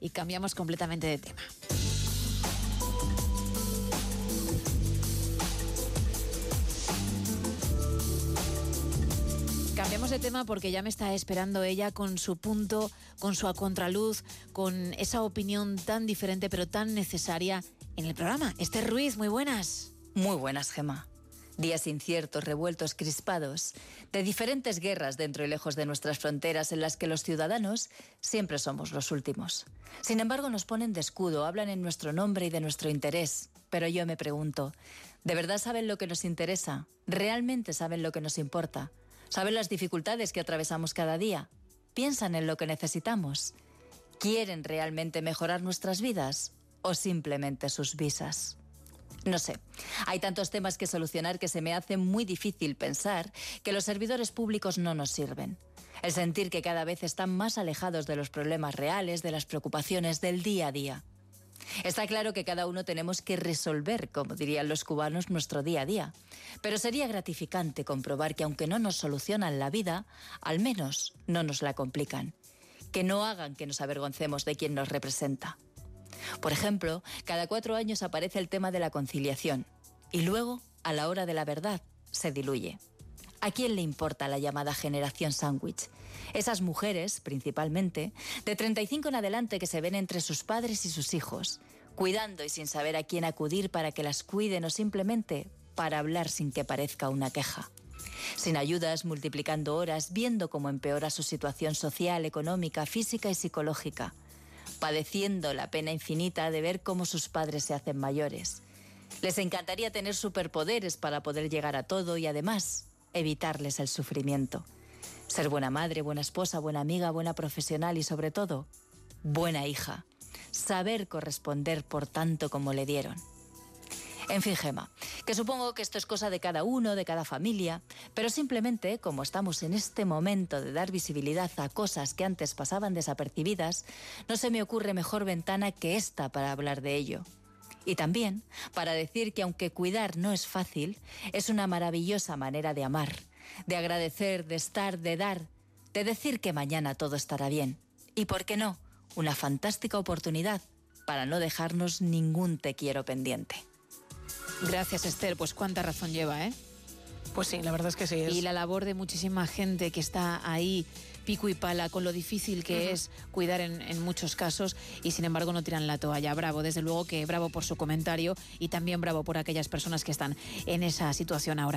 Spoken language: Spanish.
y cambiamos completamente de tema. Cambiamos de tema porque ya me está esperando ella con su punto, con su contraluz, con esa opinión tan diferente pero tan necesaria en el programa. Esther Ruiz, muy buenas. Muy buenas, Gema. Días inciertos, revueltos, crispados, de diferentes guerras dentro y lejos de nuestras fronteras en las que los ciudadanos siempre somos los últimos. Sin embargo, nos ponen de escudo, hablan en nuestro nombre y de nuestro interés. Pero yo me pregunto, ¿de verdad saben lo que nos interesa? ¿Realmente saben lo que nos importa? ¿Saben las dificultades que atravesamos cada día? ¿Piensan en lo que necesitamos? ¿Quieren realmente mejorar nuestras vidas o simplemente sus visas? No sé, hay tantos temas que solucionar que se me hace muy difícil pensar que los servidores públicos no nos sirven. El sentir que cada vez están más alejados de los problemas reales, de las preocupaciones del día a día. Está claro que cada uno tenemos que resolver, como dirían los cubanos, nuestro día a día. Pero sería gratificante comprobar que aunque no nos solucionan la vida, al menos no nos la complican. Que no hagan que nos avergoncemos de quien nos representa. Por ejemplo, cada cuatro años aparece el tema de la conciliación y luego, a la hora de la verdad, se diluye. ¿A quién le importa la llamada generación sándwich? Esas mujeres, principalmente, de 35 en adelante que se ven entre sus padres y sus hijos, cuidando y sin saber a quién acudir para que las cuiden o simplemente para hablar sin que parezca una queja. Sin ayudas, multiplicando horas, viendo cómo empeora su situación social, económica, física y psicológica, padeciendo la pena infinita de ver cómo sus padres se hacen mayores. Les encantaría tener superpoderes para poder llegar a todo y además evitarles el sufrimiento. Ser buena madre, buena esposa, buena amiga, buena profesional y sobre todo, buena hija. Saber corresponder por tanto como le dieron. En fin, Gema, que supongo que esto es cosa de cada uno, de cada familia, pero simplemente, como estamos en este momento de dar visibilidad a cosas que antes pasaban desapercibidas, no se me ocurre mejor ventana que esta para hablar de ello. Y también para decir que aunque cuidar no es fácil, es una maravillosa manera de amar, de agradecer, de estar, de dar, de decir que mañana todo estará bien. Y por qué no, una fantástica oportunidad para no dejarnos ningún te quiero pendiente. Gracias, Esther. Pues cuánta razón lleva, ¿eh? Pues sí, la verdad es que sí. Y la labor de muchísima gente que está ahí pico y pala con lo difícil que es cuidar en, en, muchos casos y sin embargo no tiran la toalla. Bravo, desde luego que bravo por su comentario y también bravo por aquellas personas que están en esa situación ahora.